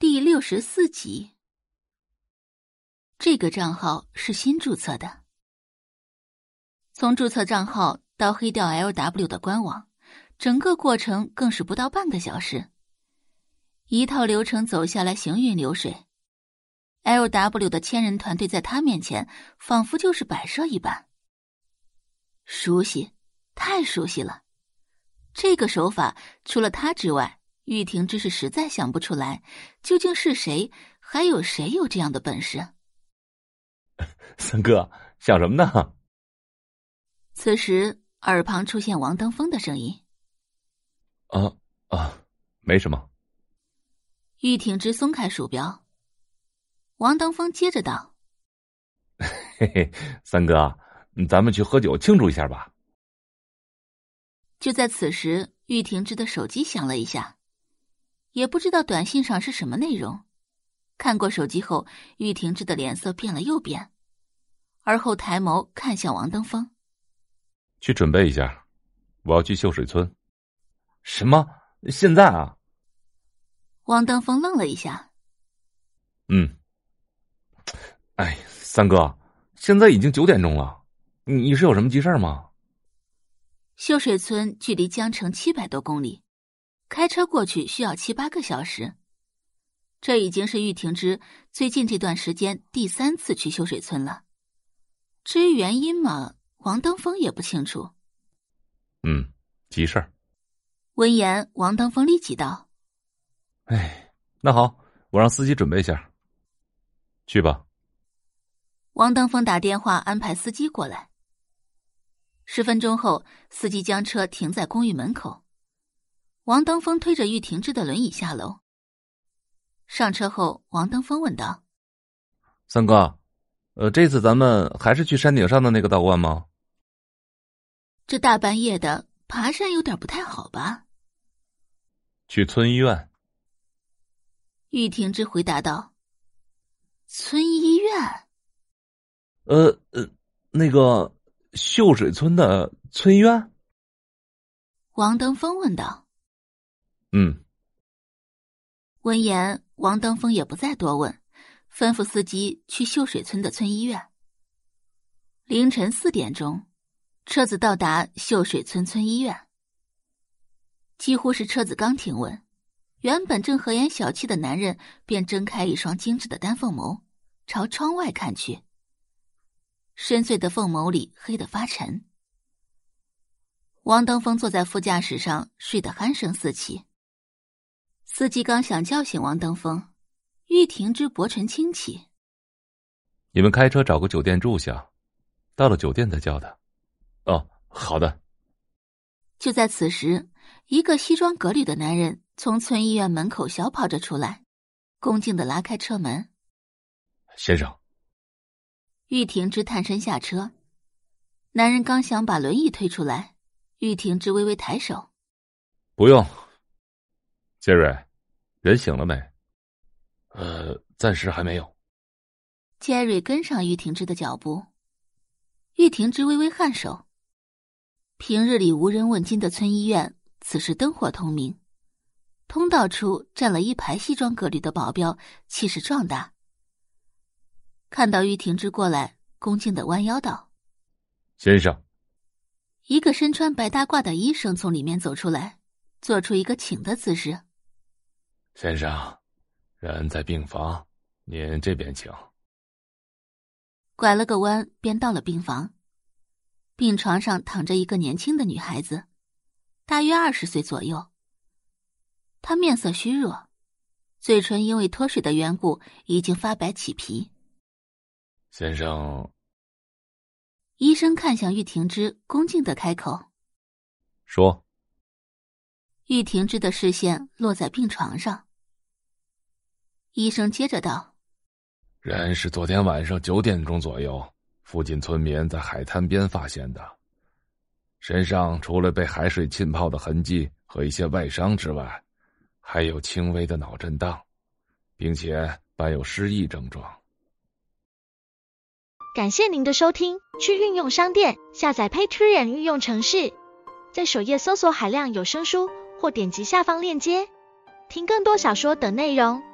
第六十四集。这个账号是新注册的，从注册账号到黑掉 LW 的官网，整个过程更是不到半个小时。一套流程走下来，行云流水。LW 的千人团队在他面前，仿佛就是摆设一般。熟悉，太熟悉了。这个手法，除了他之外。玉婷之是实在想不出来，究竟是谁，还有谁有这样的本事？三哥想什么呢？此时耳旁出现王登峰的声音：“啊啊，没什么。”玉婷之松开鼠标，王登峰接着道：“嘿嘿，三哥，咱们去喝酒庆祝一下吧。”就在此时，玉婷之的手机响了一下。也不知道短信上是什么内容。看过手机后，玉婷芝的脸色变了又变，而后抬眸看向王登峰：“去准备一下，我要去秀水村。”“什么？现在啊？”王登峰愣了一下。“嗯。”“哎，三哥，现在已经九点钟了，你是有什么急事吗？”秀水村距离江城七百多公里。开车过去需要七八个小时，这已经是玉婷之最近这段时间第三次去秀水村了。至于原因嘛，王登峰也不清楚。嗯，急事儿。闻言，王登峰立即道：“哎，那好，我让司机准备一下，去吧。”王登峰打电话安排司机过来。十分钟后，司机将车停在公寓门口。王登峰推着玉婷芝的轮椅下楼。上车后，王登峰问道：“三哥，呃，这次咱们还是去山顶上的那个道观吗？”这大半夜的爬山有点不太好吧？去村医院。玉婷芝回答道：“村医院？呃呃，那个秀水村的村医院？”王登峰问道。嗯。闻言，王登峰也不再多问，吩咐司机去秀水村的村医院。凌晨四点钟，车子到达秀水村村医院。几乎是车子刚停稳，原本正和颜小气的男人便睁开一双精致的丹凤眸，朝窗外看去。深邃的凤眸里黑得发沉。王登峰坐在副驾驶上，睡得鼾声四起。司机刚想叫醒王登峰，玉婷之薄唇轻启：“你们开车找个酒店住下，到了酒店再叫他。”“哦，好的。”就在此时，一个西装革履的男人从村医院门口小跑着出来，恭敬的拉开车门：“先生。”玉婷之探身下车，男人刚想把轮椅推出来，玉婷之微微抬手：“不用。”杰瑞，人醒了没？呃，暂时还没有。杰瑞跟上玉婷之的脚步，玉婷之微微颔首。平日里无人问津的村医院，此时灯火通明，通道处站了一排西装革履的保镖，气势壮大。看到玉婷之过来，恭敬的弯腰道：“先生。”一个身穿白大褂的医生从里面走出来，做出一个请的姿势。先生，人在病房，您这边请。拐了个弯，便到了病房。病床上躺着一个年轻的女孩子，大约二十岁左右。她面色虚弱，嘴唇因为脱水的缘故已经发白起皮。先生，医生看向玉婷之，恭敬的开口：“说。”玉婷之的视线落在病床上。医生接着道：“人是昨天晚上九点钟左右，附近村民在海滩边发现的，身上除了被海水浸泡的痕迹和一些外伤之外，还有轻微的脑震荡，并且伴有失忆症状。”感谢您的收听，去运用商店下载 Patreon 运用城市，在首页搜索海量有声书，或点击下方链接听更多小说等内容。